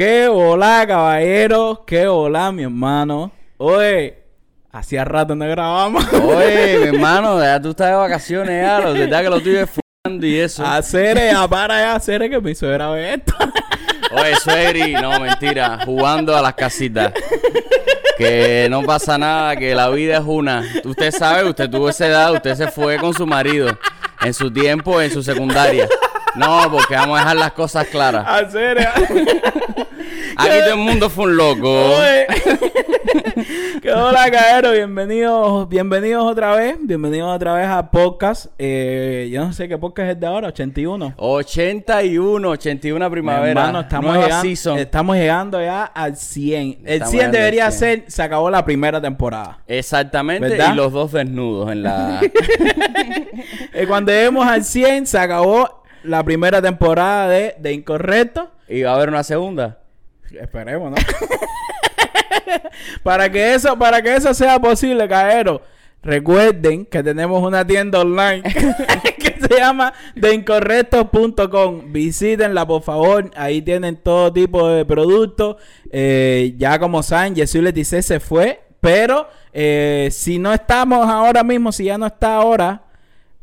Qué hola, caballero. Qué hola, mi hermano. Oye, hacía rato no grabamos. Oye, mi hermano, ya tú estás de vacaciones ya, lo verdad que lo tuyo es fumando y eso. Hacer, ya para ya, hacer que mi suegra ve esto. Oye, Sueri, no, mentira, jugando a las casitas. Que no pasa nada, que la vida es una. Usted sabe, usted tuvo esa edad, usted se fue con su marido en su tiempo, en su secundaria. No, porque vamos a dejar las cosas claras. Hacer, ya. Aquí todo el mundo fue un loco. Qué hola, caballero. Bienvenidos, bienvenidos otra vez. Bienvenidos otra vez a podcast. Eh, yo no sé qué podcast es de ahora, 81. 81, 81 primavera. Hermano, estamos, nueva llegando, season. estamos llegando ya al 100. El Estamos 100 llegando al debería 100. ser, se acabó la primera temporada. Exactamente, ¿Verdad? y los dos desnudos en la... Eh, cuando lleguemos al 100, se acabó la primera temporada de, de Incorrecto. ¿Y va a haber una segunda? Esperemos, ¿no? para que eso, para que eso sea posible, caballero. Recuerden que tenemos una tienda online que se llama deincorrectos.com. Visítenla, por favor. Ahí tienen todo tipo de productos. Eh, ya como saben, Jesús Letice se fue. Pero eh, si no estamos ahora mismo, si ya no está ahora,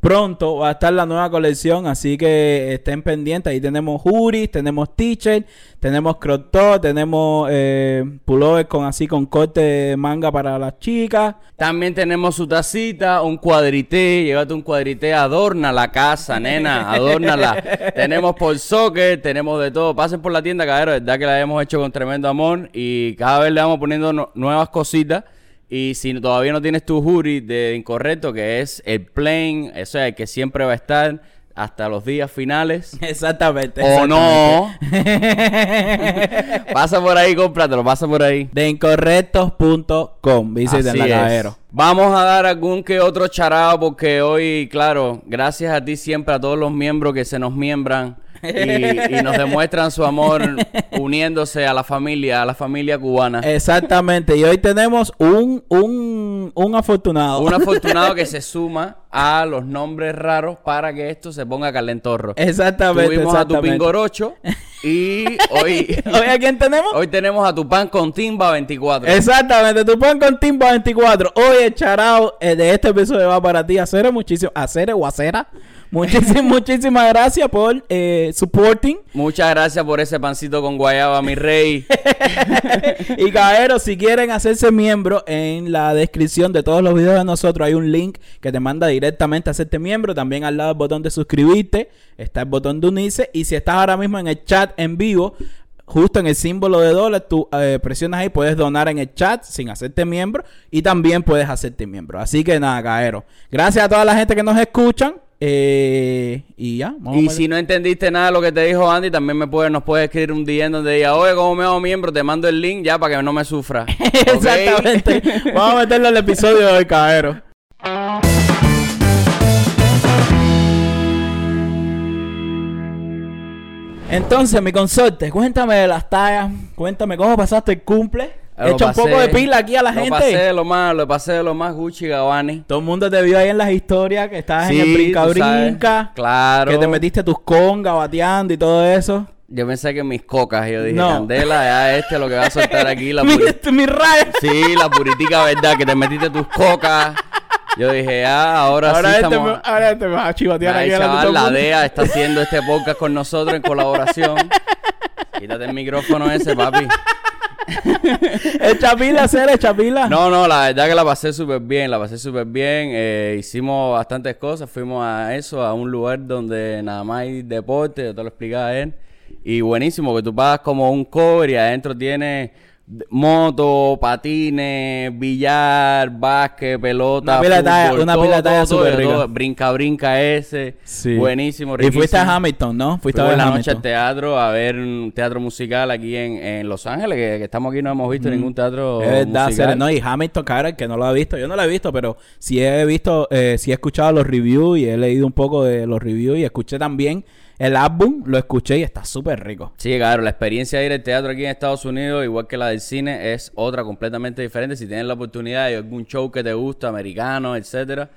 pronto va a estar la nueva colección, así que estén pendientes. Ahí tenemos hoodies, tenemos t-shirt, tenemos crop top, tenemos eh, pullovers con así con corte de manga para las chicas. También tenemos su tacita, un cuadrité, llévate un cuadrité, adorna la casa, nena, adórnala. tenemos por socket, tenemos de todo. Pasen por la tienda, caballero, verdad que la hemos hecho con tremendo amor y cada vez le vamos poniendo no- nuevas cositas. Y si todavía no tienes tu hoodie de incorrecto, que es el plain, eso es el que siempre va a estar hasta los días finales. Exactamente. O no, pasa por ahí, cómpratelo, pasa por ahí. Así es. caballero. Vamos a dar algún que otro charao porque hoy, claro, gracias a ti siempre, a todos los miembros que se nos miembran y, y nos demuestran su amor uniéndose a la familia, a la familia cubana. Exactamente. Y hoy tenemos un, un, un afortunado. Un afortunado que se suma a los nombres raros para que esto se ponga calentorro. Exactamente. Tuvimos a tu exactamente. pingorocho y hoy, ¿Hoy a quién tenemos? hoy tenemos a tu pan con timba 24. Exactamente, tu pan con Timba 24. Oye, charao, eh, de este episodio va para ti, Acere, muchísimo, Acere o Acera. Muchísimas, muchísimas gracias por eh, supporting. Muchas gracias por ese pancito con guayaba, mi rey. y caballero, si quieren hacerse miembro, en la descripción de todos los videos de nosotros hay un link que te manda directamente a hacerte miembro. También al lado del botón de suscribirte está el botón de unirse. Y si estás ahora mismo en el chat en vivo, justo en el símbolo de dólar, tú eh, presionas ahí, puedes donar en el chat sin hacerte miembro. Y también puedes hacerte miembro. Así que nada, caballero. Gracias a toda la gente que nos escuchan. eh, y ya, vamos Y si no entendiste nada de lo que te dijo Andy, también me puede, nos puedes escribir un día donde diga, oye, ¿cómo me hago miembro? Te mando el link ya para que no me sufra. Exactamente. Vamos a meterlo al episodio de hoy, caballero. Entonces, mi consorte, cuéntame de las tallas, cuéntame cómo pasaste el cumple. Lo Echa un poco de pila aquí a la lo gente. pasé de lo más, lo pasé de lo más Gucci Gabbani. Todo el mundo te vio ahí en las historias que estabas en el brinca brinca. Claro. Que te metiste tus congas bateando y todo eso. Yo pensé que mis cocas, yo dije, No. Candela, ya este lo que va a soltar aquí, la mi, mi raya. Sí, la puritica, ¿verdad? Que te metiste tus cocas. Yo dije, ah, ahora, Ahora, sí este estamos... me, ahora este me vas a chivatear Ay, aquí chaval, la. DEA está haciendo este podcast con nosotros en colaboración. Quítate el micrófono ese, papi. Echa pila, hacer, echa pila. No, no, la verdad que la pasé súper bien, la pasé súper bien. eh, hicimos bastantes cosas, fuimos a eso, a un lugar donde nada más hay deporte, yo te lo explicaba a él. Y buenísimo, que tú pagas como un cover y adentro tienes moto, patines, billar, básquet, pelota, Una pila de talla- una todo, pila de talla todo, súper todo, rica. todo. Brinca, brinca ese. Sí. Buenísimo, Y fuiste riquísimo. a Hamilton, ¿no? Fuiste a ver la noche Hamilton. al teatro a ver un teatro musical aquí en, en Los Ángeles, que, que estamos aquí no hemos visto ningún teatro Es verdad, musical. No, y Hamilton, cara, que no lo ha visto, yo no lo he visto, pero sí he visto, eh, sí he escuchado los reviews y he leído un poco de los reviews y escuché también el álbum, lo escuché y está súper rico. Sí, claro, la experiencia de ir al teatro aquí en Estados Unidos, igual que la del cine, es otra completamente diferente. Si tienes la oportunidad de algún show que te gusta, americano, etcétera,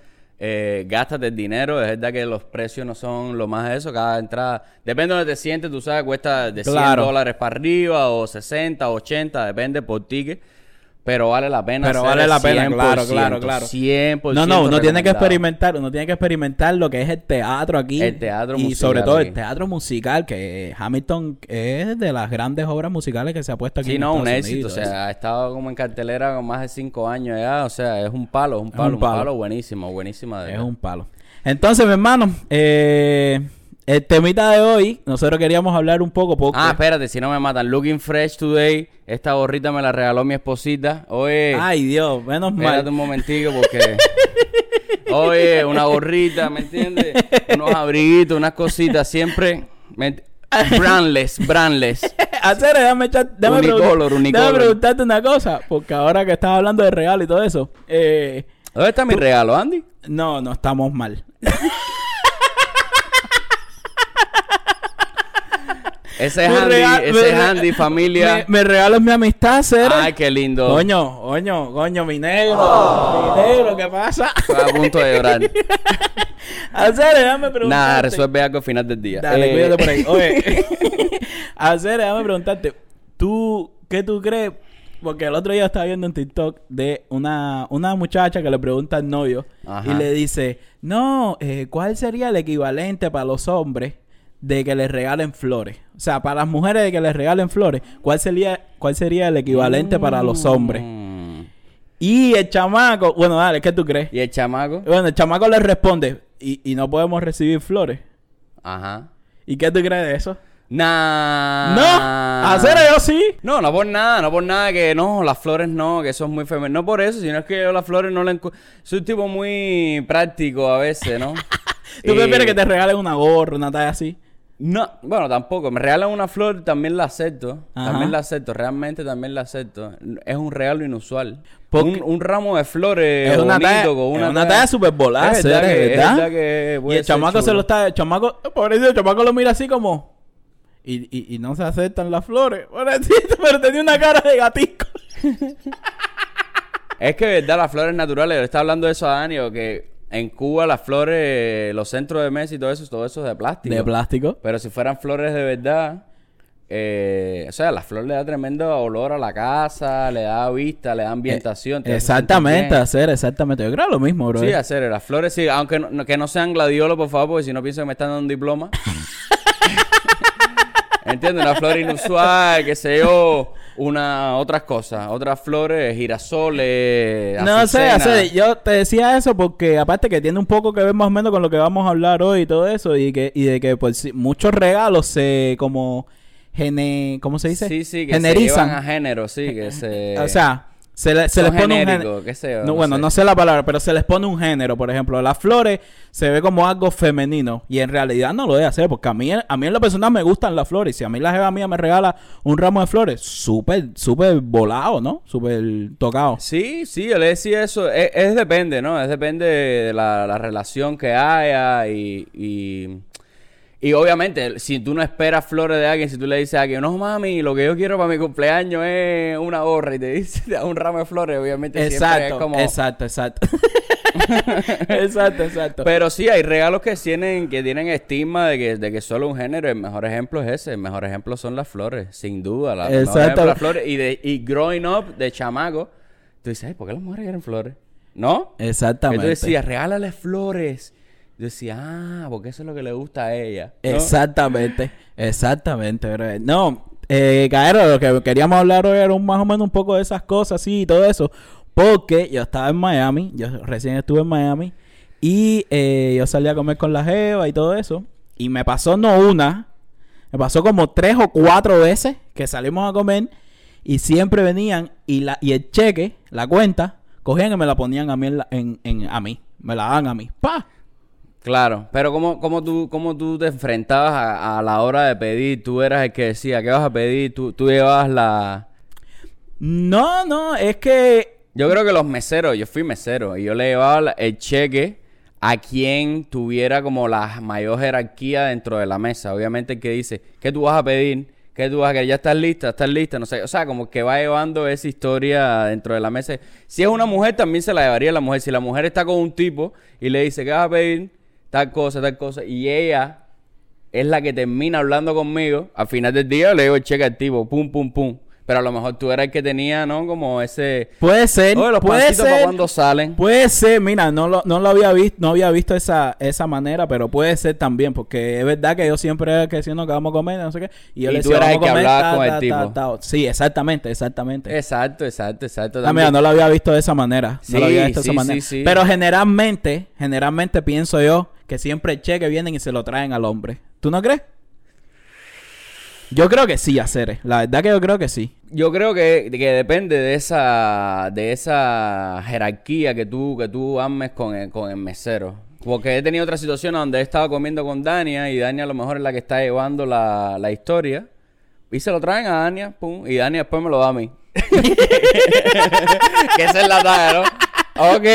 Eh, gástate el dinero, es verdad que los precios no son lo más de eso, cada entrada, depende de donde te sientes, tú sabes, cuesta de 100 Claro. dólares para arriba o 60, 80, depende por ticket, pero vale la pena. Pero vale la pena, claro, 100%, claro, claro. 100% No, no, uno tiene que experimentar, uno tiene que experimentar lo que es el teatro aquí. El teatro Y musical sobre todo aquí. el teatro musical, que Hamilton es de las grandes obras musicales que se ha puesto aquí Sí, en no, un éxito. Unidos. O sea, ha estado como en cartelera con más de cinco años ya. O sea, es un palo, es un palo, un palo. palo, buenísimo, buenísimo. de Es verdad. un palo. Entonces, mi hermano, eh, el temita de hoy, nosotros queríamos hablar un poco porque... Ah, espérate, si no me matan. Looking fresh today. Esta gorrita me la regaló mi esposita. Oye, Ay, Dios, menos espérate mal. un momentico porque... Oye, una gorrita, ¿me entiendes? Unos abriguitos, unas cositas, siempre... me- Brandless, brandless. Hacer, déjame, echar- déjame, Unicolor, unicolor. déjame preguntarte una cosa, porque ahora que estás hablando de regalo y todo eso, eh, ¿Dónde está mi regalo, Andy? no, no estamos mal. Ese es Andy, ese es Andy, familia. Me, me regalas mi amistad, Cere. Ay, qué lindo. Coño, coño, coño, mi negro. Mi negro, ¿qué pasa? Estoy a punto de llorar. Hacer, déjame preguntarte. Nada, resuelve algo al final del día. Dale, Eh, cuídate por ahí. Oye, hacer, déjame preguntarte, ¿tú qué tú crees? Porque el otro día estaba viendo en TikTok de una, una muchacha que le pregunta al novio Ajá. y le dice, no, eh, ¿cuál sería el equivalente para los hombres de que les regalen flores? O sea, para las mujeres de que les regalen flores, ¿cuál sería, cuál sería el equivalente para los hombres? Mm. Y el chamaco, bueno, dale, ¿qué tú crees? ¿Y el chamaco? Bueno, el chamaco le responde, y, y no podemos recibir flores. Ajá. ¿Y qué tú crees de eso? Nah. No, hacer yo sí. No, no por nada, no por nada que no, las flores no, que eso es muy femenino. No por eso, sino es que yo las flores no le encu- Soy un tipo muy práctico a veces, ¿no? ¿Tú Eh, prefieres que te regalen una gorra, una talla así? No, bueno, tampoco. Me regalan una flor, también la acepto. Ajá. También la acepto, realmente también la acepto. Es un regalo inusual. Un, un ramo de flores Es una bonito, talla, con una, es una talla super volada, Es verdad que- es que Y el chamaco se lo está... El chamaco... Pobrecito, el chamaco lo mira así como... Y, y, y no se aceptan las flores. Pobrecito, pero tenía una cara de gatico. Es que, verdad, las flores naturales. Le estaba hablando de eso a Dani, o que en Cuba las flores, los centros de mesa y todo eso, todo eso es de plástico. De plástico. Pero si fueran flores de verdad, eh, o sea, la flor le da tremendo olor a la casa, le da vista, le da ambientación. sentir Exactamente, hacer, exactamente. Yo creo lo mismo, bro. Sí, hacer las flores, sí, aunque no, no- que no sean gladiolos, por favor, porque si no pienso que me están dando un diploma. ¿Entiendes? Una flor inusual, qué sé yo, una, otras cosas, otras flores, girasoles, No sé, yo te decía eso porque aparte que tiene un poco que ver más o menos con lo que vamos a hablar hoy y todo eso y que y de que pues muchos regalos se como gene, ¿cómo se dice? Sí, sí, que generizan. se llevan a género, sí, que se... o sea, se, le- se les pone un genéricos, género. qué sé yo, No, no bueno, sé. no sé la palabra, pero se les pone un género, por ejemplo, las flores se ve como algo femenino y en realidad no lo debe hacer porque a mí a mí en lo personal me gustan las flores, si a mí la jeva mía me regala un ramo de flores, súper súper volado, ¿no? Súper tocado. Sí, sí, yo le decía eso. Es, es depende, ¿no? Es depende de la, la relación que haya y, y, y obviamente, si tú no esperas flores de alguien, si tú le dices a alguien, no mami, lo que yo quiero para mi cumpleaños es una gorra y te dice, te da un ramo de flores, obviamente siempre es como... exacto, exacto. exacto, exacto. Pero sí, hay regalos que tienen, que tienen estigma de que, de que solo un género. El mejor ejemplo es ese. El mejor ejemplo son las flores, sin duda. La, Exacto. las flores. Y, de, y growing up de chamaco, tú dices, ay, ¿por qué las mujeres quieren flores? ¿No? Exactamente. Que tú decías, regálale flores. Yo decía, ah, porque eso es lo que le gusta a ella. Exactamente, exactamente, bro. No, eh, Caero, lo que queríamos hablar hoy era un- más o menos un poco de esas cosas, sí, y todo eso. Porque yo estaba en Miami, yo recién estuve en Miami, y eh, yo salí a comer con la Jeva y todo eso. Y me pasó no una, me pasó como tres o cuatro veces que salimos a comer y siempre venían y, la, y el cheque, la cuenta, cogían y me la ponían a mí, en en, en- a mí, me la daban a mí. ¡Pa! Claro, pero ¿cómo, cómo, tú, cómo tú te enfrentabas a, a la hora de pedir? Tú eras el que decía, ¿qué vas a pedir? Tú, tú llevabas la... No, no, es que Yo creo que los meseros, yo fui mesero y yo le llevaba el cheque a quien tuviera como la mayor jerarquía dentro de la mesa. Obviamente el que dice, ¿qué tú vas a pedir? ¿Qué ¿Qué tú vas a querer? ¿Ya estás lista? ¿Estás lista? No sé. O sea, como que va llevando esa historia dentro de la mesa. Si es una mujer, también se la llevaría la mujer. Si la mujer está con un tipo y le dice, ¿qué vas a pedir? Tal cosa, tal cosa. Y ella es la que termina hablando conmigo. Al final del día le digo, checa al tipo, pum, pum, pum. Pero a lo mejor tú eras el que tenía, ¿no? Como ese... Puede ser, Oye, los puede ser. para cuando salen. Puede ser, mira, no lo, no lo había visto, no había visto esa, esa manera, pero puede ser también, porque es verdad que yo siempre que diciendo que vamos a comer, no sé qué, y yo Y le tú decía, eras vamos el que comer, hablaba ta, con el tipo. ta. Sí, exactamente, exactamente. Exacto, exacto, exacto. Ah, mira, no lo había visto de esa manera. Sí, no lo había visto de sí, esa manera. sí, sí. Pero generalmente, generalmente pienso yo que siempre el cheque vienen y se lo traen al hombre. ¿Tú no crees? Yo creo que sí, hacer. La verdad que yo creo que sí. Yo creo que, que depende de esa de esa jerarquía que tú que tú ames con el, con el mesero. Porque he tenido otra situación donde he estado comiendo con Dania y Dania a lo mejor es la que está llevando la, la historia. Y se lo traen a Dania, pum, y Dania después me lo da a mí. que esa es la talla, ¿no? Ok.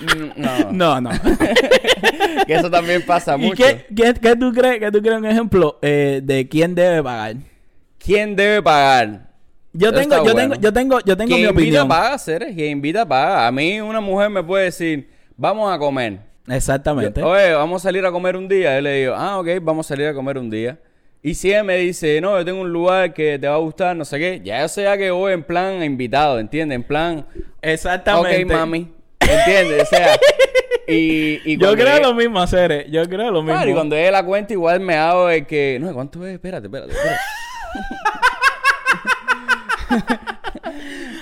Mm, No, No, no. que eso también pasa ¿Y mucho. qué, qué, qué tú crees? ¿Qué tú crees un ejemplo eh, de quién debe pagar? ¿Quién debe pagar? Yo tengo, yo bueno. tengo, yo tengo, yo tengo Quien mi invita opinión. paga, Ceres. Quien invita paga. A mí una mujer me puede decir, vamos a comer. Exactamente. Yo, Oye, vamos a salir a comer un día. Yo le digo, ah, ok, vamos a salir a comer un día. Y si ella me dice, no, yo tengo un lugar que te va a gustar, no sé qué, ya ya que voy en plan invitado, ¿entiendes? En plan, Exactamente. ok, mami. ¿Entiendes? O sea, y, y Yo creo lo mismo, hacer. Yo creo lo mismo. Claro, y cuando ella la cuenta, igual me hago de que, no, ¿cuánto es? Espérate, espérate, espérate.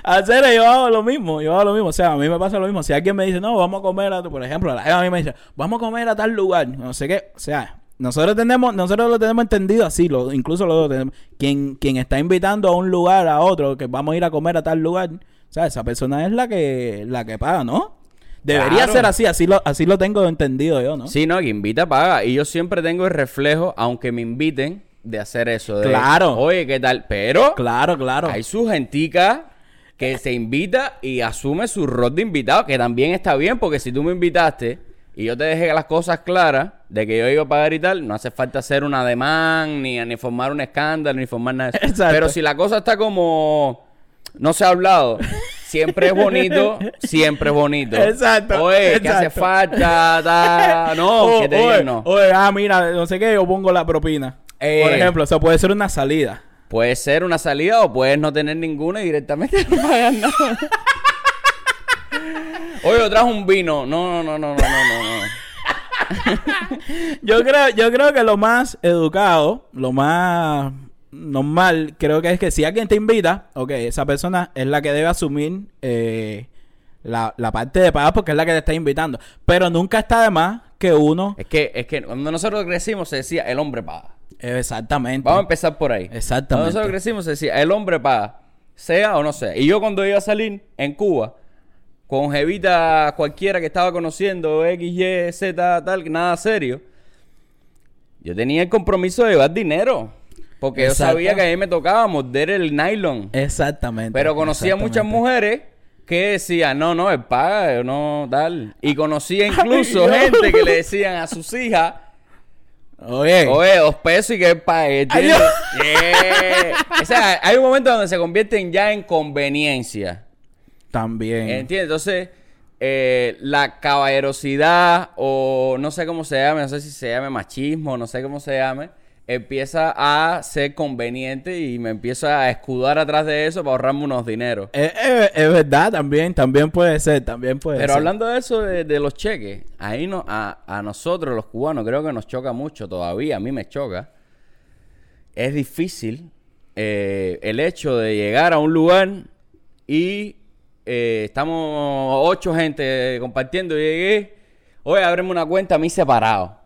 Hacer, yo hago lo mismo, yo hago lo mismo. O sea, a mí me pasa lo mismo. Si alguien me dice, no, vamos a comer a, por ejemplo, la jeva a mí me dice, vamos a comer a tal lugar, no sé qué. O sea, nosotros tenemos, nosotros lo tenemos entendido así, lo, incluso lo tenemos. Quien, quien está invitando a un lugar a otro, que vamos a ir a comer a tal lugar, sea, esa persona es la que, la que paga, ¿no? Debería Claro. ser así, así lo, así lo tengo entendido yo, ¿no? Sí, no, que invita paga. Y yo siempre tengo el reflejo, aunque me inviten, de hacer eso. De, Claro. Oye, ¿qué tal? Pero Claro, claro. hay su gentica que se invita y asume su rol de invitado, que también está bien, porque si tú me invitaste y yo te dejé las cosas claras de que yo iba a pagar y tal, no hace falta hacer un ademán, ni, ni formar un escándalo, ni formar nada de eso. Exacto. Pero si la cosa está como no se ha hablado, siempre es bonito, siempre es bonito. Exacto, Oye, que hace falta, ta- no, Oh, que te oye, digan no. oye, ah, mira, no sé qué, yo pongo la propina. Eh. Por ejemplo, eso puede ser una salida. Puede ser una salida o puedes no tener ninguna y directamente no pagar nada. Oye, yo trajo un vino. No, no, no, no, no, no, no, no. Yo creo, yo creo que lo más educado, lo más normal, creo que es que si alguien te invita, ok, esa persona es la que debe asumir eh, la, la parte de pagar porque es la que te está invitando. Pero nunca está de más que uno... Es que, es que cuando nosotros crecimos se decía el hombre paga. Exactamente. Vamos a empezar por ahí. Exactamente. Cuando nosotros crecimos se decía el hombre paga. Sea o no sea. Y yo cuando iba a salir en Cuba, con jevita cualquiera que estaba conociendo, X, Y, Z, tal, nada serio, yo tenía el compromiso de llevar dinero. Porque yo sabía que a mí me tocaba morder el nylon. Exactamente. Pero conocía muchas exactamente. mujeres que decían, no, no, él paga, no, tal. Y conocía incluso Ay, gente que le decían a sus hijas, Oye. oye, dos pesos y que él pague. Ay, ¿entiendes? Yeah. O sea, hay un momento donde se convierten ya en conveniencia. También. ¿Entiendes? Entonces, eh, la caballerosidad o no sé cómo se llame, no sé si se llame machismo, no sé cómo se llame, empieza a ser conveniente y me empiezo a escudar atrás de eso para ahorrarme unos dineros. Eh, es verdad, también, también puede ser, también puede Pero ser. hablando de eso, de, de los cheques, ahí no, a, a nosotros los cubanos creo que nos choca mucho todavía, a mí me choca. Es difícil eh, el hecho de llegar a un lugar y eh, estamos ocho gente compartiendo llegué, oye, ábreme una cuenta a mí separado.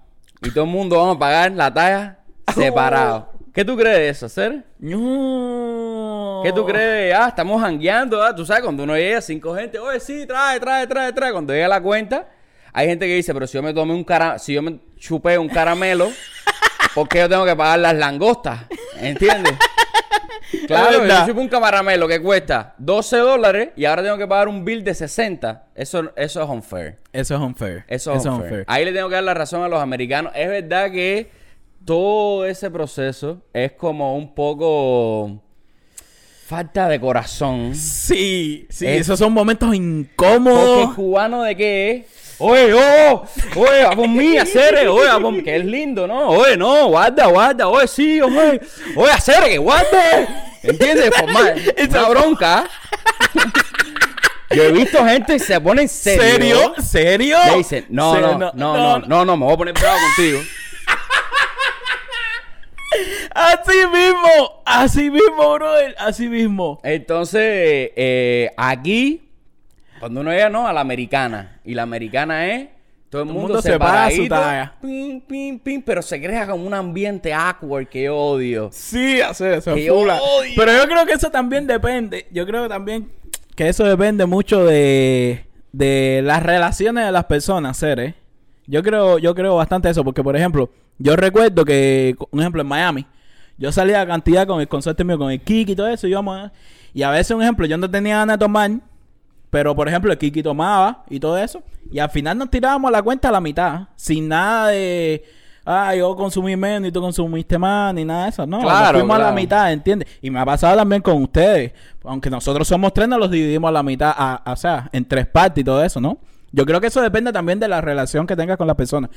Y todo el mundo vamos a pagar la talla separado. ¿Qué tú crees de eso, Ser? No. ¿Qué tú crees? Ah, estamos jangueando, ah, tú sabes, cuando uno llega cinco gente, oye, sí, trae, trae, trae, trae. Cuando llega la cuenta, hay gente que dice, pero si yo me tomé un cara, si yo me chupé un caramelo, ¿por qué yo tengo que pagar las langostas? ¿Entiendes? Claro, yo chupé un caramelo que cuesta 12 dólares y ahora tengo que pagar un bill de 60. Eso, eso es unfair. Eso es unfair. Eso es unfair. Ahí le tengo que dar la razón a los americanos. Es verdad que todo ese proceso es como un poco falta de corazón. Sí, sí, Es- esos son momentos Porque incómodos. cubano de qué es. Oye, oh, oye, a por mí, hacer, oye, a por- que es lindo, ¿no? Oye, no, guarda, guarda, oye, sí, oye, oye, hacer, que guarde. ¿Entiendes? Formar una bronca. Yo he visto gente que se pone en serio. ¿Serio? ¿Serio? Le dicen, no, no, no, no, no, no, me voy a poner bravo contigo. Así mismo, así mismo, brother, así mismo. Entonces, eh, aquí, cuando uno llega, ¿no? A la americana. Y la americana es todo el mundo, mundo se paga su talla. pero se crea como un ambiente awkward que yo odio. Sí. Que yo fula. odio. Pero yo creo que eso también depende. Yo creo también que eso depende mucho de, de las relaciones de las personas, seres. Yo creo, yo creo bastante eso, porque por ejemplo, yo recuerdo que, un ejemplo, en Miami, yo salía a cantidad con el consorte mío, con el Kiki y todo eso, y íbamos a- y a veces, un ejemplo, yo no tenía ganas de tomar, pero por ejemplo, el Kiki tomaba y todo eso, y al final nos tirábamos la cuenta a la mitad, sin nada de, ah, yo consumí menos y tú consumiste más, ni nada de eso, no, Claro, nos fuimos a la mitad, ¿entiendes? Y me ha pasado también con ustedes, aunque nosotros somos tres, nos los dividimos a la mitad, a- a- o sea, en tres partes y todo eso, ¿no? Yo creo que eso depende también de la relación que tengas con la persona.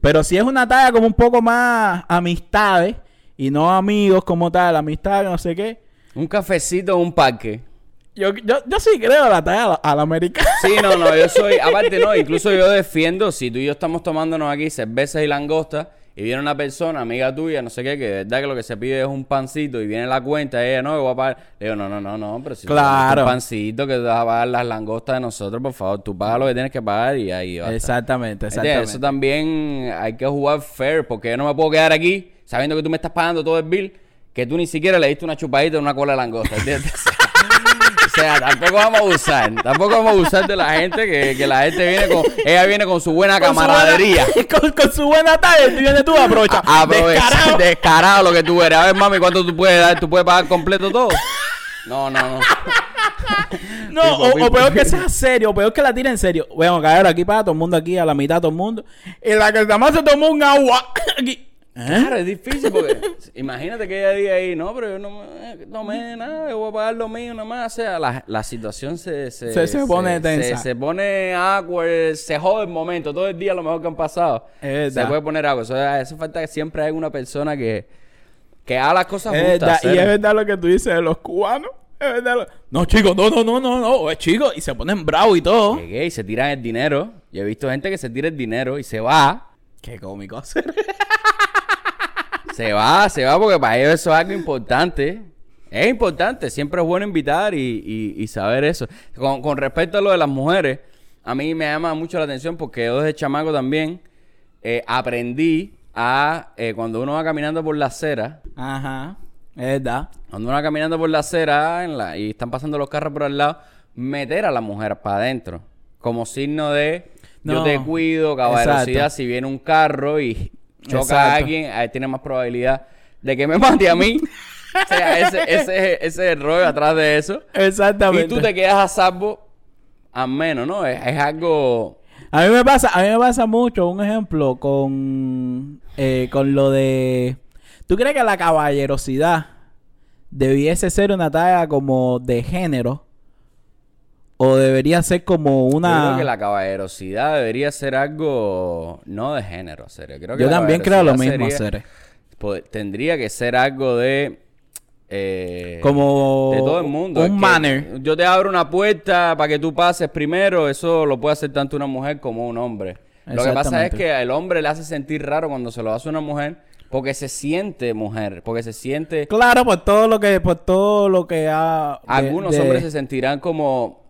Pero si es una talla como un poco más amistades y no amigos como tal, amistad, no sé qué. Un cafecito en un parque. Yo, yo, yo sí creo la talla a la, americana. Sí, no, no, yo soy, aparte no, incluso yo defiendo, si tú y yo estamos tomándonos aquí cervezas y langosta y viene una persona, amiga tuya, no sé qué, que de verdad que lo que se pide es un pancito y viene la cuenta, ella, no, yo voy a pagar. Le digo, no, no, no, no, pero si Claro. un pancito que te vas a pagar las langostas de nosotros, por favor, tú pagas lo que tienes que pagar y ahí va. Exactamente, exactamente. Eso también hay que jugar fair, porque yo no me puedo quedar aquí sabiendo que tú me estás pagando todo el bill, que tú ni siquiera le diste una chupadita de una cola de langosta, ¿entiendes? O sea, tampoco vamos a abusar, tampoco vamos a abusar de la gente, que, que la gente viene con, ella viene con su buena Con su camaradería. buena- con, con su buena talla, tú vienes tú, aprovecha. A- Aprovecha, Descarado. descarado lo que tú eres. A ver, mami, ¿cuánto tú puedes dar? ¿Tú puedes pagar completo todo? No, no, no. No, Pipo, o, pipo. o peor que sea serio, o peor que la tire en serio. Bueno, caer aquí para todo el mundo aquí, a la mitad todo el mundo. Y la que nada más se tomó un agua. Aquí. ¿Eh? Claro, es difícil porque imagínate que ella diga ahí, no, pero yo no me tomé nada, yo voy a pagar lo mío nada más. O sea, la, la situación se, se, Se- se pone tensa. Se, pone awkward, se jode el momento, todo el día lo mejor que han pasado. Es se puede poner algo. Eso, eso falta que siempre hay una persona que, que haga las cosas Es justas. verdad, y es verdad lo que tú dices de los cubanos. Es verdad. lo- No, chicos, no, no, no, no, no. Es chico. Y se ponen bravos y todo. Que gay, se tiran el dinero. Yo he visto gente que se tira el dinero y se va. Qué cómico hacer. Se va, se va porque para ellos eso es algo importante. Es importante, siempre es bueno invitar y, y- y saber eso. Con, con respecto a lo de las mujeres, a mí me llama mucho la atención porque yo desde chamaco también eh, aprendí a, eh, cuando uno va caminando por la acera, Ajá. Es verdad. cuando uno va caminando por la acera en la, y están pasando los carros por al lado, meter a la mujer para adentro. Como signo de yo te cuido, caballerosidad. Exacto. Si viene un carro y choca a alguien, ahí tiene más probabilidad de que me mate a mí. o sea, ese, ese, ese es el rollo atrás de eso. Exactamente. Y tú te quedas a salvo a menos, ¿no? Es, es algo... A mí me pasa, a mí me pasa mucho, un ejemplo, con, eh, con lo de... ¿Tú crees que la caballerosidad debiese ser una talla como de género? ¿O debería ser como Yo una... creo que la caballerosidad debería ser algo no de género, serio. Creo que Yo también creo lo mismo, po- tendría que ser algo de... eh, Como de todo el mundo. un Es manner. Yo te abro una puerta para que tú pases primero. Eso lo puede hacer tanto una mujer como un hombre. Lo que pasa es que el hombre le hace sentir raro cuando se lo hace una mujer porque se siente mujer, porque se siente... Claro, por todo lo que, por todo lo que ha... Algunos de- hombres se sentirán como...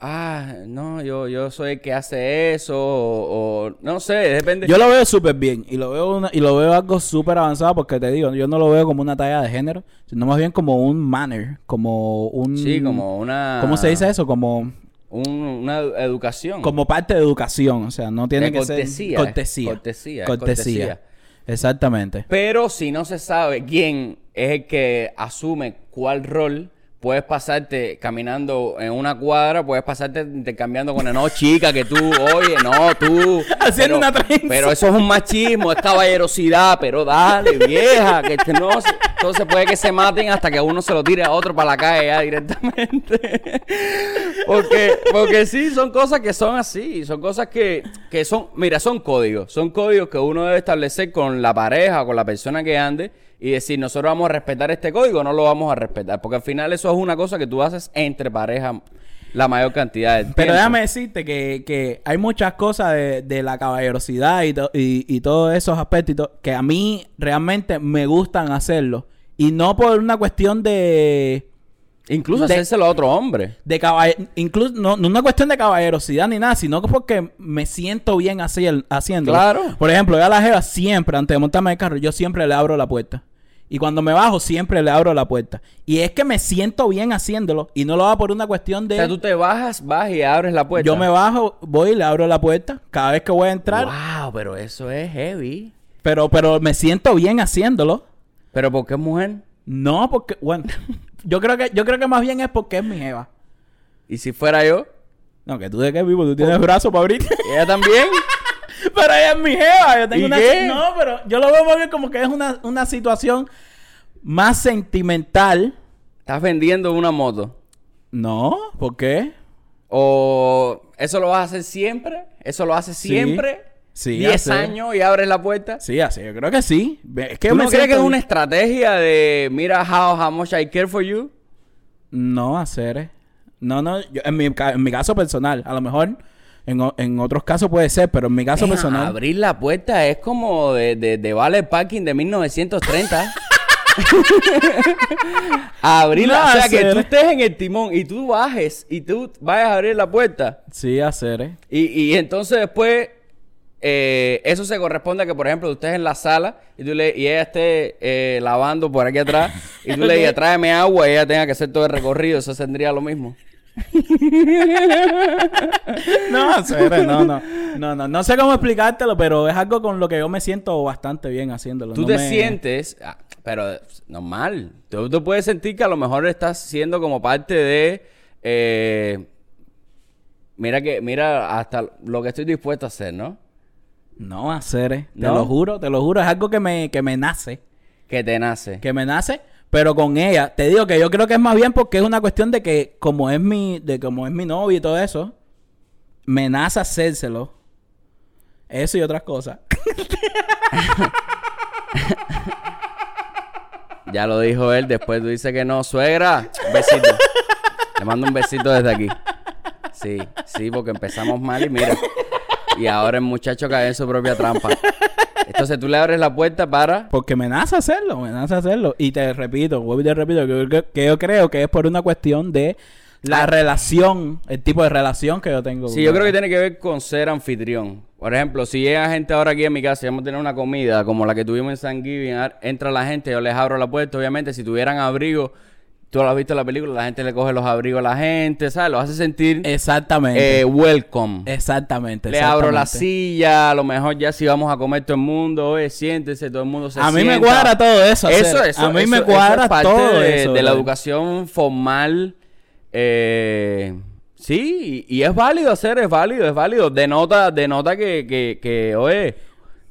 Ah, no, yo, yo soy el que hace eso, o, o- no sé, depende. Yo lo veo súper bien y lo veo una- y lo veo algo súper avanzado porque te digo, yo no lo veo como una talla de género, sino más bien como un manner, como un... sí, como una... ¿Cómo se dice eso? Como, un- una educación. como parte de educación, o sea, no tiene De que cortesía, ser... Cortesía. Cortesía, Cortesía. cortesía. Exactamente. Pero si no se sabe quién es el que asume cuál rol, puedes pasarte caminando en una cuadra, puedes pasarte intercambiando con el no, chica, que tú, oye, no, tú. Haciendo pero, una trenza. Pero eso es un machismo, es caballerosidad, pero dale, vieja, que este no se- Entonces puede que se maten hasta que uno se lo tire a otro para la calle ya directamente. porque, porque sí, son cosas que son así, son cosas que, que son, mira, son códigos, son códigos que uno debe establecer con la pareja con la persona que ande y decir, nosotros vamos a respetar este código, no lo vamos a respetar, porque al final eso es una cosa que tú haces entre pareja la mayor cantidad de tiempo. Pero déjame decirte que, que hay muchas cosas de, de la caballerosidad y, to- y, y todos esos aspectos y to- que a mí realmente me gustan hacerlo. Y no por una cuestión de... Incluso de- hacérselo a otro hombre. de incluso no, no una cuestión de caballerosidad ni nada, sino que porque me siento bien haciéndolo. Claro. Por ejemplo, yo a la jeva siempre, antes de montarme el carro, yo siempre le abro la puerta. Y cuando me bajo, siempre le abro la puerta. Y es que me siento bien haciéndolo. Y no lo hago por una cuestión O de... sea, tú te bajas, vas y abres la puerta. Yo me bajo, voy y le abro la puerta. Cada vez que voy a entrar. Wow, pero eso es heavy. Pero, pero me siento bien haciéndolo. ¿Pero por qué mujer? No, porque, bueno, yo creo que, yo creo que más bien es porque es mi jeva. ¿Y si fuera yo? No, que tú de qué vivo, tú tienes brazo para abrir. ¿Y ella también? pero ella es mi jeva. Yo tengo ¿Y una qué? No, pero yo lo veo más bien como que es una, una situación más sentimental. ¿Estás vendiendo una moto? No, ¿por qué? ¿O eso lo vas a hacer siempre? ¿Eso lo haces siempre? Sí, 10 así. años y abres la puerta. Sí, así, yo creo que sí. Es que ¿Tú me no crees que es una estrategia de mira how, how much I care for you? No, hacer. No, no, yo- en, mi, en mi caso personal, a lo mejor en, o- en otros casos puede ser, pero en mi caso Deja, personal. Abrir la puerta es como de, de, de Vale Parking de 1930. Abrirla, No, o sea, que tú estés en el timón y tú bajes y tú vayas a abrir la puerta. Sí, hacer. eh. Y, y entonces después, eh, eso se corresponde a que, por ejemplo, tú estés en la sala y, tú le, y ella esté eh, lavando por aquí atrás y tú le digas, tráeme agua y ella tenga que hacer todo el recorrido. Eso tendría lo mismo. No, no, no. No, no. No sé cómo explicártelo, pero es algo con lo que yo me siento bastante bien haciéndolo. Tú No te me- sientes, ah, pero normal. Tú, tú puedes sentir que a lo mejor estás siendo como parte de... eh, mira que, mira hasta lo que estoy dispuesto a hacer, ¿no? No, hacer, eh. Te lo juro, te lo juro. Es algo que me, que me nace. Que te nace. Que me nace. Pero con ella, te digo que yo creo que es más bien porque es una cuestión de que como es mi, de como es mi novio y todo eso, me nace hacérselo. Eso y otras cosas. Ya lo dijo él, después tú dices que no. Suegra, besito. Le mando un besito desde aquí. Sí, sí, porque empezamos mal y mira. Y ahora el muchacho cae en su propia trampa. Entonces tú le abres la puerta para... Porque me nace hacerlo, me nace hacerlo. Y te repito, vuelvo y te repito, que, que- que yo creo que es por una cuestión de la relación, el tipo de relación que yo tengo. Sí, yo creo que tiene que ver con ser anfitrión. Por ejemplo, si llega gente ahora aquí a mi casa y vamos a tener una comida como la que tuvimos en San Giving, entra la gente, yo les abro la puerta. Obviamente, si tuvieran abrigo, tú lo has visto en la película, la gente le coge los abrigos a la gente, ¿sabes? Lo hace sentir Exactamente. eh, welcome. exactamente. Le abro la exactamente. silla, a lo mejor ya si vamos a comer todo el mundo, oye, siéntese, todo el mundo se A mí me sienta. cuadra todo eso. Eso, eso, A mí eso- me eso cuadra es parte todo de, eso. de la educación formal. eh, sí, y, y es válido hacer, es válido, es válido. Denota, denota que, que, que, oye,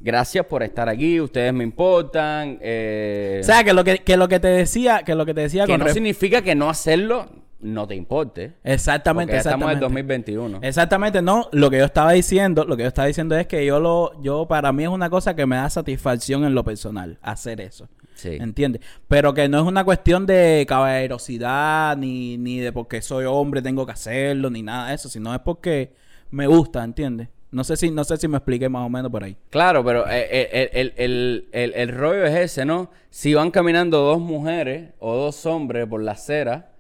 gracias por estar aquí, ustedes me importan. eh, O sea, que lo que, que lo que te decía, que lo que te decía que con no significa que no hacerlo no te importe. Exactamente, ya estamos en exactamente. 2021. Exactamente, no. Lo que yo estaba diciendo, lo que yo estaba diciendo es que yo lo, yo para mí es una cosa que me da satisfacción en lo personal, hacer eso. Sí. ¿Entiendes? Pero que no es una cuestión de caballerosidad, ni, ni de porque soy hombre tengo que hacerlo, ni nada de eso, sino es porque me gusta, ¿entiendes? No sé si, no sé si me expliqué más o menos por ahí. Claro, pero eh, eh, el, el, el, el, el rollo es ese, ¿no? Si van caminando dos mujeres o dos hombres por la acera,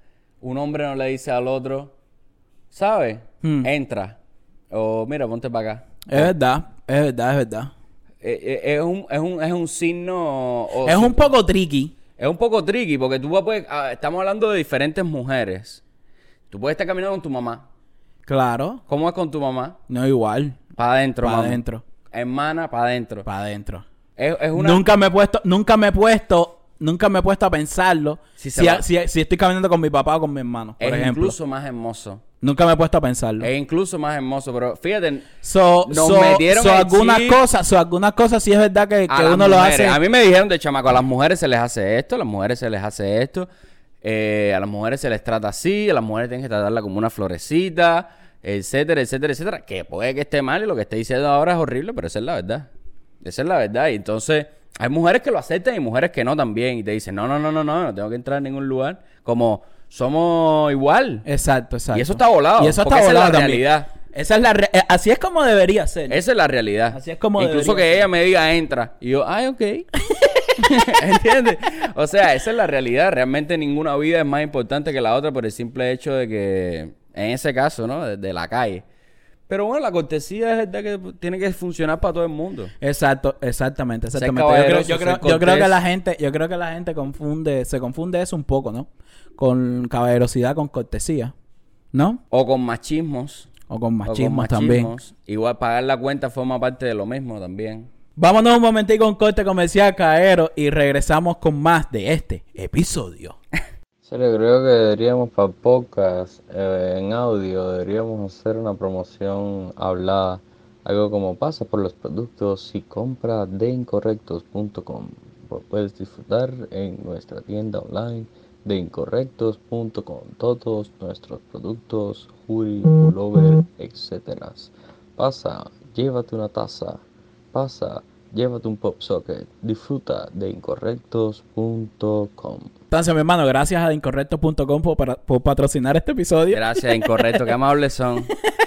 un hombre no le dice al otro, ¿sabes? Hmm. Entra. O mira, ponte para acá. Es verdad, es verdad, es verdad. Eh, eh, es, un, es, un, es un signo... o es si- un poco tricky. es un poco tricky porque tú puedes... ah, estamos hablando de diferentes mujeres. Tú puedes estar caminando con tu mamá. Claro, ¿Cómo es con tu mamá? no igual. Para adentro, Para adentro. Hermana, para adentro. Para adentro. Es, es una... Nunca me he puesto, nunca me he puesto nunca me he puesto a pensarlo Si si, si- si estoy caminando con mi papá o con mi hermano, por es ejemplo. incluso más hermoso. Nunca me he puesto a pensarlo. Es incluso más hermoso, pero fíjate, So, Nos so- metieron so algunas chip. cosas, so algunas cosas sí es verdad que, que uno lo hace. A mí me dijeron de chamaco, a las mujeres se les hace esto, a las mujeres se les hace esto, eh, a las mujeres se les trata así, a las mujeres tienen que tratarla como una florecita, etcétera, etcétera, etcétera. Que puede que esté mal y lo que esté diciendo ahora es horrible, pero esa es la verdad. Esa es la verdad. Y entonces, hay mujeres que lo aceptan y mujeres que no también. Y te dicen, no, no, no, no, no, no tengo que entrar en ningún lugar. Como somos igual. Exacto, exacto. Y eso está volado, Y eso está esa es la volado también. realidad. Esa es la re- eh, así es como debería ser. Esa es la realidad. Así es como Incluso que ella me diga entra. Y yo, ay, ok. ¿Entiendes? O sea, esa es la realidad. Realmente ninguna vida es más importante que la otra por el simple hecho de que, en ese caso, ¿no? De, de la calle. Pero bueno, la cortesía es verdad que tiene que funcionar para todo el mundo. Exacto, exactamente, exactamente. Yo creo, yo, creo, yo creo que la gente, yo creo que la gente confunde, se confunde eso un poco, ¿no? Con caballerosidad, con cortesía, ¿no? O con machismos. O con o con machismo también. machismos. Igual pagar la cuenta forma parte de lo mismo también. Vámonos un momentico un corte comercial, Caero, y regresamos con más de este episodio. serio, creo que deberíamos para podcast eh, en audio, deberíamos hacer una promoción hablada, algo como pasa por los productos y compra de incorrectos.com. Puedes disfrutar en nuestra tienda online de incorrectos.com todos nuestros productos, hoodie, pullover, etc. Pasa, llévate una taza, pasa, llévate un pop socket, disfruta de incorrectos.com. Entonces, mi hermano, gracias a incorrecto.com por, para- por patrocinar este episodio. Gracias, incorrecto. Qué amables son.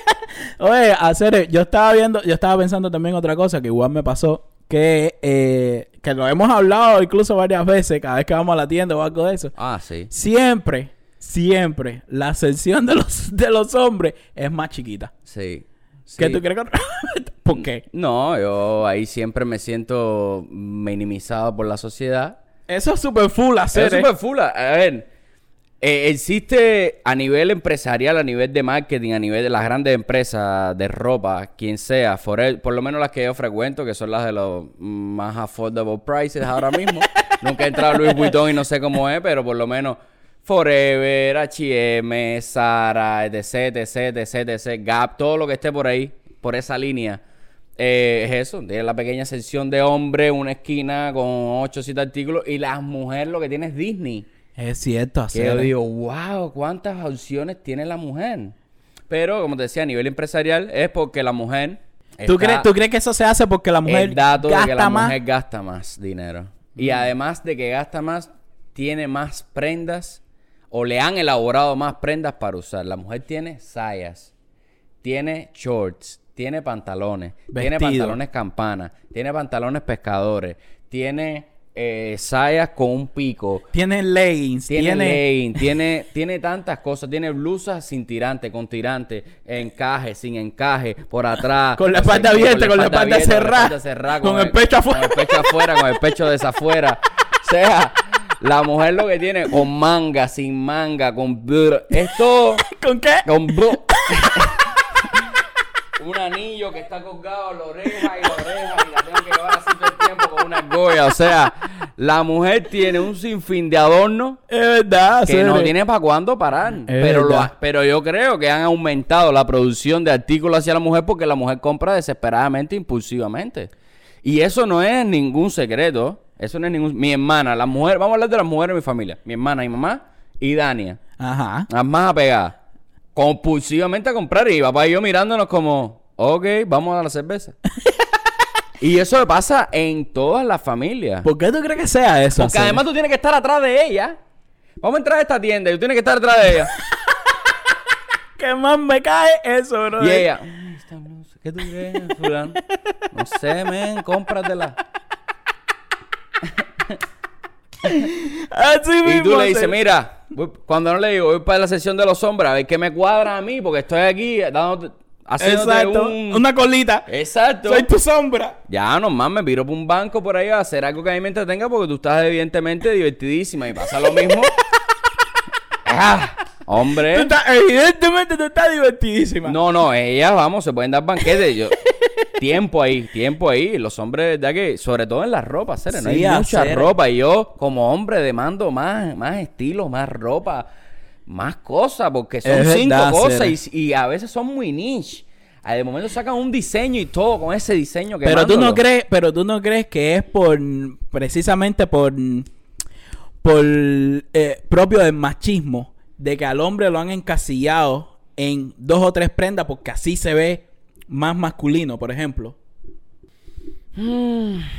Oye, hacer, yo estaba viendo, yo estaba pensando también otra cosa que igual me pasó, que, eh, que lo hemos hablado incluso varias veces, cada vez que vamos a la tienda o algo de eso. Ah, sí. Siempre, siempre, la sección de los, de los hombres es más chiquita. Sí. ¿Qué Sí. tú crees que... ¿Por qué? No, yo ahí siempre me siento minimizado por la sociedad. Eso es super full hacer. Es ¿eh? súper full. A ver, eh, existe a nivel empresarial, a nivel de marketing, a nivel de las grandes empresas de ropa, quien sea, por lo menos las que yo frecuento, que son las de los más affordable prices ahora mismo. Nunca he entrado a Louis Vuitton y no sé cómo es, pero por lo menos Forever, H&M, Zara, etc, etc, etc, etc, Gap, todo lo que esté por ahí, por esa línea. Eh, es eso, tiene la pequeña sección de hombre, una esquina con 8 o 7 artículos y las mujeres lo que tiene es Disney. Es cierto, hacer. yo digo, wow, cuántas opciones tiene la mujer. Pero, como te decía, a nivel empresarial es porque la mujer. ¿Tú, crees, ¿Tú crees que eso se hace porque la mujer el dato gasta de que la más? mujer gasta más dinero. Y además de que gasta más, tiene más prendas o le han elaborado más prendas para usar. La mujer tiene sayas, tiene shorts, tiene pantalones, tiene pantalones campana, tiene pantalones pescadores, tiene eh, sayas con un pico. Tiene leggings, Tiene, tiene... legging, tiene, tiene tantas cosas. Tiene blusas sin tirante, con tirante, encaje, sin encaje, por atrás. Con la espalda abierta, con la espalda cerrada, cerrada, con el pecho afuera. Con el pecho afuera, con el pecho desafuera. O sea, la mujer lo que tiene con manga, sin manga, con... brr, Es todo ¿Con qué? con... Un anillo que está colgado en la oreja y la oreja y la tengo que llevar así todo el tiempo con una argolla. O sea, la mujer tiene un sinfín de adornos Es verdad, que no tiene para cuándo parar. Pero, lo verdad. ha- pero yo creo que han aumentado la producción de artículos hacia la mujer porque la mujer compra desesperadamente, impulsivamente. Y eso no es ningún secreto. Eso no es ningún... Mi hermana, la mujer... Vamos a hablar de las mujeres de mi familia. Mi hermana, mi mamá y Dania. Ajá. Las más apegadas. Compulsivamente a comprar. Y papá y yo mirándonos como... Ok, vamos a la cerveza. y eso pasa en todas las familias. ¿Por qué tú crees que sea eso? Porque además tú tienes que estar atrás de ella. Vamos a entrar a esta tienda y tú tienes que estar atrás de ella. ¿Qué más me cae eso, bro? y ella, "Ay, esta blusa, ¿qué tú crees, fulano? No sé, men, cómpratela. Así Y mismo, tú le dices, mira, voy- cuando no le digo, voy para la sesión de los hombres, a ver qué me cuadra a mí, porque estoy aquí dándote, Exacto. un... Una colita. Exacto. Soy tu sombra. Ya, nomás me piro por un banco por ahí a hacer algo que a mí me entretenga porque tú estás evidentemente divertidísima y pasa lo mismo. ah, Tú hombre. estás, evidentemente tú estás divertidísima. No, no, ellas, vamos, se pueden dar banquetes. Yo, tiempo ahí, tiempo ahí. Los hombres, ¿verdad que? Sobre todo en la ropa, ¿sabes? No Sí, hay mucha hacer- ropa. Y yo, como hombre, demando más, más estilo, más ropa, más cosas, porque son Es cinco verdad, cosas y, y a veces son muy niche. De momento sacan un diseño y todo con ese diseño que Pero tú no crees, pero tú no crees que es por precisamente por por eh, propio del machismo de que al hombre lo han encasillado en dos o tres prendas porque así se ve más masculino, por ejemplo.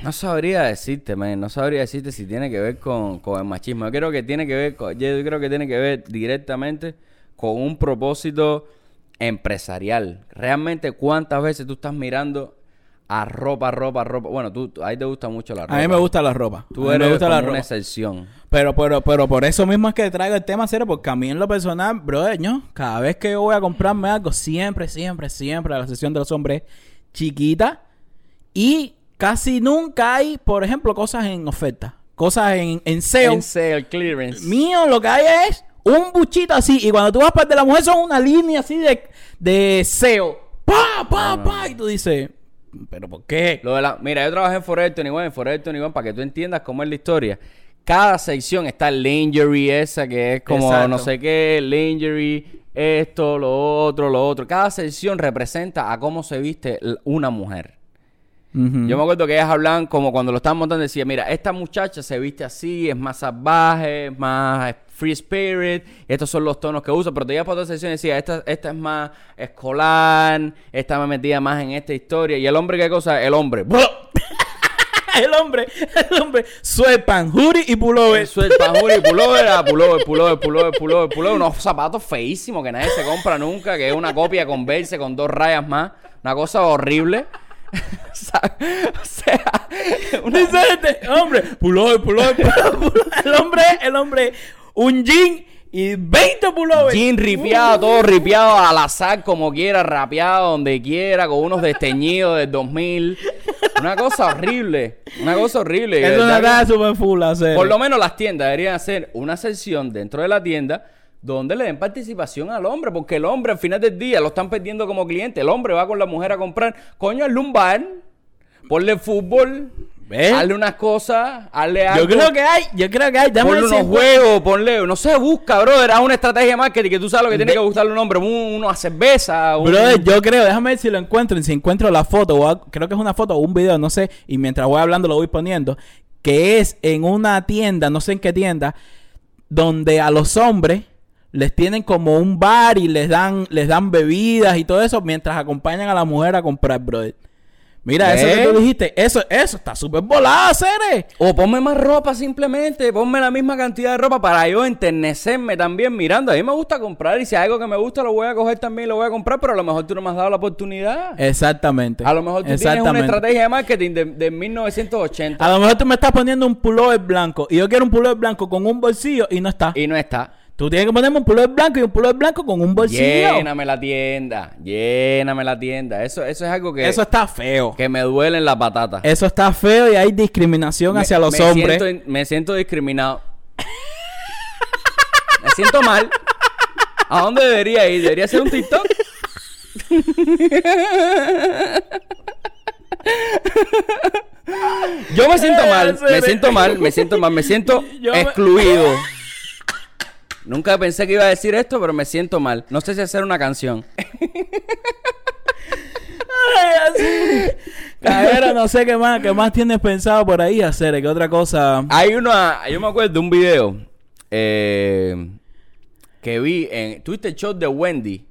No sabría decirte, man. No sabría decirte si tiene que ver con, con el machismo. Yo creo que tiene que ver yo creo que tiene que ver directamente con un propósito empresarial. Realmente, ¿cuántas veces tú estás mirando a ropa, ropa, ropa? Bueno, tú, tú- a ti te gusta mucho la ropa. A mí me gusta la ropa. Tú mí eres me gusta como la una ropa. excepción. Pero, pero, pero por eso mismo es que traigo el tema serio, porque a mí en lo personal, brother, ¿no? cada vez que yo voy a comprarme algo, siempre, siempre, siempre la sesión de los hombres es chiquita y casi nunca hay, por ejemplo, cosas en oferta, cosas en, en sale. En sale, clearance. Mío, lo que hay es un buchito así, y cuando tú vas para el de la mujer son una línea así de, de SEO. ¡Pa, pa, pa! Y tú dices, ¿pero por qué? Lo de la, mira, yo trabajé en Forever 21, en Forever 21, para que tú entiendas cómo es la historia. Cada sección está el lingerie esa, que es como Exacto. no sé qué, lingerie, esto, lo otro, lo otro. Cada sección representa a cómo se viste una mujer. Yo me acuerdo que ellas hablaban como cuando lo estaban montando, decía, mira, esta muchacha se viste así, es más salvaje, es más free spirit, estos son los tonos que usa, pero te ibas para otra sección y decía, esta, esta es más escolar, esta me metía más en esta historia. Y el hombre, ¿qué cosa? El hombre. el hombre, el hombre, sweatpants, hoodie y pullover. Eso es pajuri, pullover, ah, pullover, pullover, pullover, pullover, pullover. Unos zapatos feísimos que nadie se compra nunca, que es una copia con Verse con dos rayas más. Una cosa horrible. o sea, una- este hombre, pullover, pullover, pullover. El hombre, el hombre, un jean y 20 pullover. jean ripiado, todo ripiado al azar, como quiera, rapeado donde quiera, con unos desteñidos del 2000. Una cosa horrible, una cosa horrible. Eso de no verdad súper full hacer. Por lo menos las tiendas deberían hacer una sección dentro de la tienda donde le den participación al hombre, porque el hombre al final del día lo están perdiendo como cliente. El hombre va con la mujer a comprar, coño, hazle un bar, ponle fútbol, Hazle unas cosas, hazle algo. Yo creo que hay, yo creo que hay. Déjame Ponle unos juegos, ponle, no sé, busca, brother, haz una estrategia de marketing que tú sabes lo que tiene que gustarle a un hombre, un- una cerveza, un... Brother, yo creo, déjame ver si lo encuentro. Si encuentro la foto, a- creo que es una foto o un video, no sé. Y mientras voy hablando lo voy poniendo. Que es en una tienda, no sé en qué tienda, donde a los hombres les tienen como un bar y les dan, les dan bebidas y todo eso mientras acompañan a la mujer a comprar, brother. Mira, eso que tú dijiste, eso, eso está súper volado, Cere. O ponme más ropa simplemente, ponme la misma cantidad de ropa para yo enternecerme también mirando. A mí me gusta comprar y si hay algo que me gusta lo voy a coger también y lo voy a comprar, pero a lo mejor tú no me has dado la oportunidad. Exactamente. A lo mejor tú tienes una estrategia de marketing de, de 1980 A lo mejor tú me estás poniendo un pullover blanco y yo quiero un pullover blanco con un bolsillo y no está. y no está. Tú tienes que ponerme un pullover blanco y un pullover blanco con un bolsillo. Lléname la tienda, lléname la tienda. Eso, eso es algo que, Eso está feo. que me duele en la patata. Eso está feo y hay discriminación Me- hacia los me hombres. Siento, me siento discriminado. me siento mal. ¿A dónde debería ir? ¿Debería ser un TikTok? Yo me siento mal, me siento mal, me siento mal, me siento excluido. Nunca pensé que iba a decir esto, pero me siento mal. No sé si hacer una canción. Cajero, no sé qué más, qué más tienes pensado por ahí hacer, qué otra cosa. Hay una, yo me acuerdo de un video eh, que vi en, ¿tuviste el show de Wendy?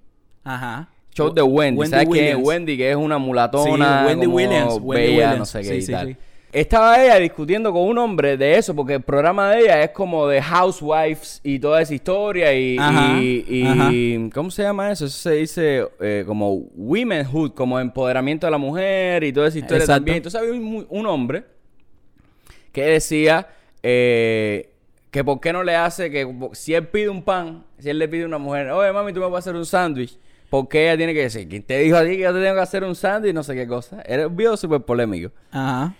Ajá. Show de Wendy. Wendy ¿Sabes quién es Williams. Wendy? Que es una mulatona. Sí, Wendy como Williams, Wendy bella, Williams. no sé qué Sí, y sí, tal. Estaba ella discutiendo con un hombre de eso, porque el programa de ella es como de housewives y toda esa historia y, Ajá, y- y- ¿cómo se llama eso? Eso se dice eh, como womenhood, como empoderamiento de la mujer y toda esa historia Exacto. también. Entonces había un, un hombre que decía eh, que por qué no le hace que si él pide un pan, si él le pide a una mujer, oye mami, tú me vas a hacer un sándwich, ¿por qué ella tiene que decir? ¿Quién te dijo a ti que yo te tengo que hacer un sándwich? No sé qué cosa. Era un video súper polémico. Ajá.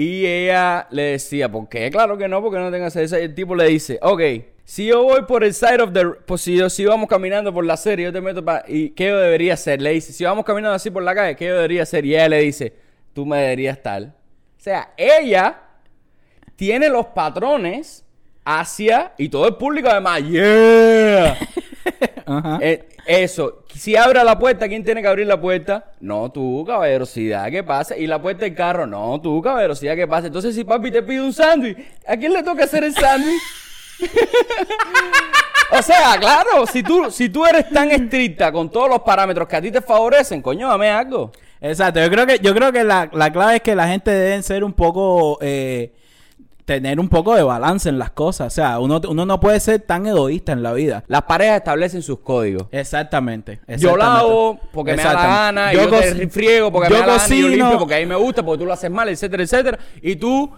Y ella le decía, ¿por qué? Claro que no, porque no tengo eso. Y el tipo le dice, ok, Si yo voy por el side of the... Pues si, yo, si vamos caminando por la serie, yo te meto para... ¿Y qué yo debería hacer? Le dice, si vamos caminando así por la calle, ¿qué yo debería hacer? Y ella le dice, tú me deberías tal. O sea, ella tiene los patrones hacia... Y todo el público además, ¡yeah! Ajá. Eh, eso, si abre la puerta, ¿quién tiene que abrir la puerta? No, tú, caballerosidad, ¿qué pasa? Y la puerta del carro, no, tú, caballerosidad, ¿qué pasa? Entonces, si papi te pide un sándwich, ¿a quién le toca hacer el sándwich? o sea, claro, si tú, si tú eres tan estricta con todos los parámetros que a ti te favorecen, coño, dame algo. Exacto, yo creo que, yo creo que la, la clave es que la gente debe ser un poco, eh, tener un poco de balance en las cosas. O sea, uno, uno no puede ser tan egoísta en la vida. Las parejas establecen sus códigos. Exactamente. Yo lavo porque me da la gana, Yo yo, te co- friego porque yo me da la gana, y yo limpio porque a mí me gusta, porque tú lo haces mal, etcétera, etcétera. Y tú,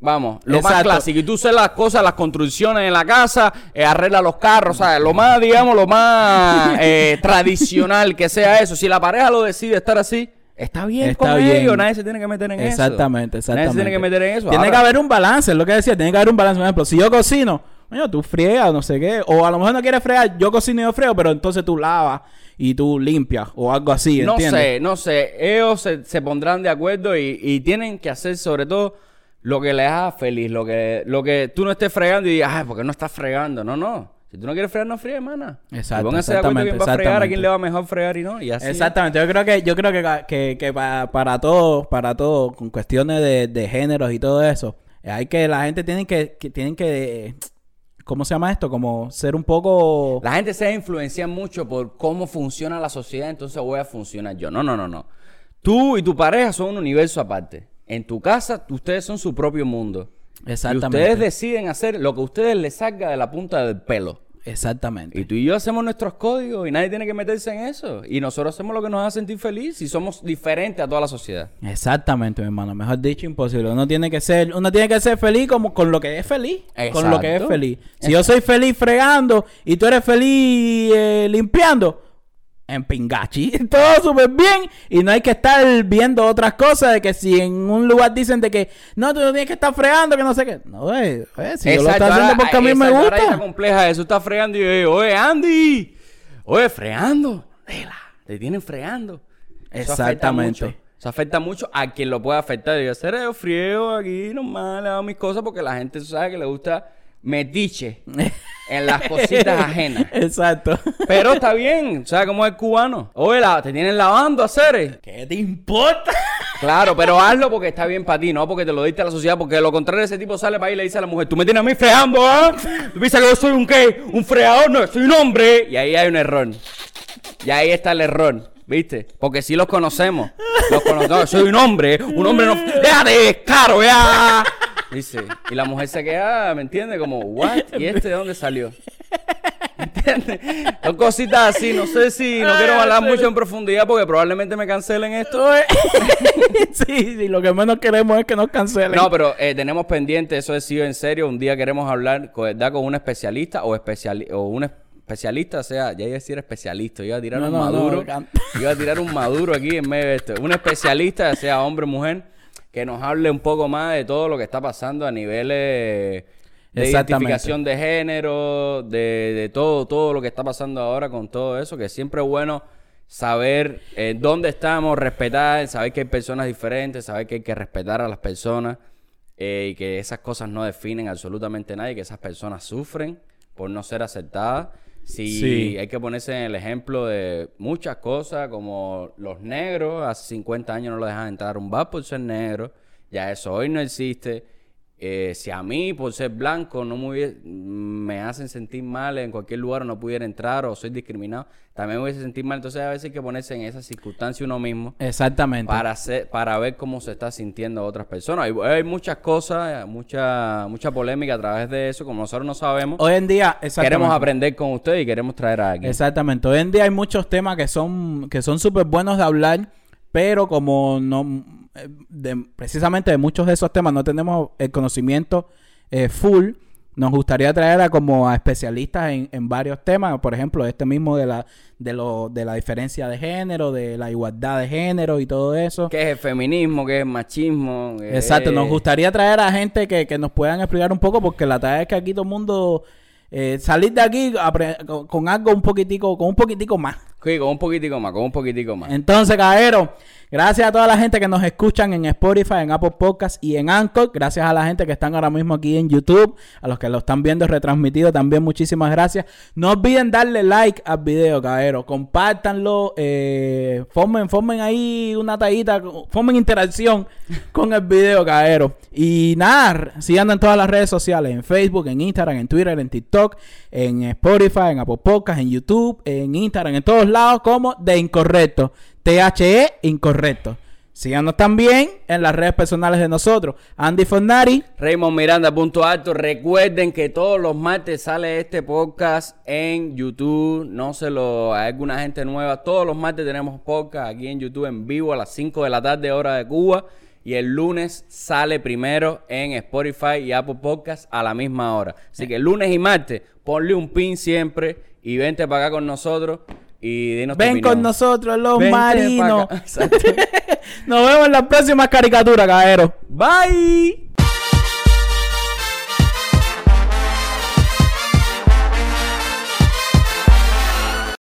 vamos, lo más Exacto. clásico. Y tú haces las cosas, las construcciones en la casa, eh, arregla los carros, ¿sabes? Lo más, digamos, lo más eh, tradicional que sea eso. Si la pareja lo decide estar así, está bien Está con bien. ellos, nadie se tiene que meter en eso. Exactamente, exactamente. Nadie se tiene que meter en eso. Tiene Ahora- que haber un balance, es lo que decía, tiene que haber un balance. Por ejemplo, si yo cocino, coño, tú friegas, no sé qué. O a lo mejor no quieres fregar, yo cocino y yo friego, pero entonces tú lavas y tú limpias o algo así, No sé, no sé. Ellos se, se pondrán de acuerdo y, y tienen que hacer sobre todo lo que les haga feliz. Lo que, lo que tú no estés fregando y digas, ay, ¿por qué no estás fregando? No, no. Si tú no quieres fregar, no friegues, hermana. Exacto, Y de acuerdo quién va a fregar, a exactamente. quién le va mejor fregar y no. Y así. Exactamente, yo creo que, yo creo que, que, que pa- para todo, para todo, con cuestiones de, de géneros y todo eso, hay que, la gente tiene que, que tienen que, ¿cómo se llama esto? Como ser un poco... La gente se influencia mucho por cómo funciona la sociedad, entonces voy a funcionar yo. No, no, no, no. Tú y tu pareja son un universo aparte. En tu casa, ustedes son su propio mundo. Exactamente. Y ustedes deciden hacer lo que a ustedes les salga de la punta del pelo. Exactamente. Y tú y yo hacemos nuestros códigos y nadie tiene que meterse en eso. Y nosotros hacemos lo que nos hace sentir feliz y somos diferentes a toda la sociedad. Exactamente, mi hermano. Mejor dicho, imposible. Uno tiene que ser, uno tiene que ser feliz como con lo que es feliz. Con lo que es Exacto. feliz. Si yo soy feliz fregando y tú eres feliz eh, limpiando, en pingachi, todo súper bien. Y no hay que estar viendo otras cosas de que si en un lugar dicen de que no, tú no tienes que estar fregando, que no sé qué. No, eh, eh, si yo lo estoy haciendo porque a mí me está gusta. compleja eso. Está fregando y yo digo, oye, Andy. Oye, fregando. Vela, te tienen fregando. Eso afecta Exactamente. mucho. Eso afecta mucho a quien lo pueda afectar. Yo hacer yo friego aquí, normal, hago mis cosas porque la gente sabe que le gusta metiche en las cositas ajenas. Exacto. Pero está bien, ¿sabes cómo es el cubano? Oye, la- te tienen lavando, hacer. ¿Qué te importa? Claro, pero hazlo porque está bien para ti, no porque te lo diste a la sociedad, porque de lo contrario ese tipo sale para ahí y le dice a la mujer, tú me tienes a mí freando, ¿ah? ¿Tú piensas que yo soy un qué? ¿Un freador? No, soy un hombre. Y ahí hay un error. Y ahí está el error, ¿viste? Porque sí los conocemos. Los conocemos. Soy un hombre, un hombre no... ¡Déjate, caro, ya! Dice. Y la mujer se queda, ¿me entiendes? Como, ¿what? ¿Y este de dónde salió? ¿Entiendes? Son cositas así, no sé si no quiero hablar mucho en profundidad porque probablemente me cancelen esto. sí, sí, lo que menos queremos es que nos cancelen. No, pero eh, tenemos pendiente, eso es sí en serio. Un día queremos hablar con, ¿verdad? con un especialista o, especiali o un especialista, o sea, ya iba a decir especialista, iba a tirar No, un no, maduro. iba a tirar un maduro aquí en medio de esto. Un especialista, sea hombre o mujer, que nos hable un poco más de todo lo que está pasando a niveles de identificación de género, de, de todo, todo lo que está pasando ahora con todo eso, que siempre es bueno saber eh, dónde estamos, respetar, saber que hay personas diferentes, saber que hay que respetar a las personas eh, y que esas cosas no definen absolutamente nadie, que esas personas sufren por no ser aceptadas. Si Sí. hay que ponerse en el ejemplo de muchas cosas, como los negros, hace 50 años no lo dejaban entrar a un bar por ser negro, ya eso hoy no existe. Eh, si a mí, por ser blanco, no me, hubiese- me hacen sentir mal en cualquier lugar, no pudiera entrar o soy discriminado, también me hubiese sentir mal. Entonces, a veces hay que ponerse en esa circunstancia uno mismo Exactamente. para, hacer, para ver cómo se está sintiendo otras personas. Hay, hay muchas cosas, mucha, mucha polémica a través de eso, como nosotros no sabemos. Hoy en día. Queremos aprender con ustedes y queremos traer a alguien. Exactamente. Hoy en día hay muchos temas que son que son súper buenos de hablar, pero como no de- precisamente de muchos de esos temas no tenemos el conocimiento eh, full, nos gustaría traer a como a especialistas en, en varios temas, por ejemplo, este mismo de la de lo de la diferencia de género, de la igualdad de género y todo eso. ¿Qué es el feminismo? ¿Qué es el machismo? ¿Qué Exacto, nos gustaría traer a gente que, que nos puedan explicar un poco, porque la tarea es que aquí todo el mundo eh, salir de aquí con algo un poquitico, con un poquitico más. Con un poquitico más, con un poquitico más. Entonces, caballero, gracias a toda la gente que nos escuchan en Spotify, en Apple Podcasts y en Anchor. Gracias a la gente que están ahora mismo aquí en YouTube, a los que lo están viendo retransmitido también, muchísimas gracias. No olviden darle like al video, caballero. Compártanlo, eh, formen, formen ahí una tallita, formen interacción con el video, caballero. Y nada, síganos en todas las redes sociales, en Facebook, en Instagram, en Twitter, en TikTok, en Spotify, en Apple Podcasts, en YouTube, en Instagram, en todos como de Incorrecto. THE Incorrecto. Síganos también en las redes personales de nosotros. Andy Fornari. Raymond Miranda, punto alto. Recuerden que todos los martes sale este podcast en YouTube. No se lo. Hay alguna gente nueva. Todos los martes tenemos podcast aquí en YouTube en vivo a las 5 de la tarde, hora de Cuba. Y el lunes sale primero en Spotify y Apple Podcast a la misma hora. Así que lunes y martes, ponle un pin siempre y vente para acá con nosotros y Ven opinión. con nosotros los Vente marinos. Nos vemos en la próxima caricatura, caballero. Bye.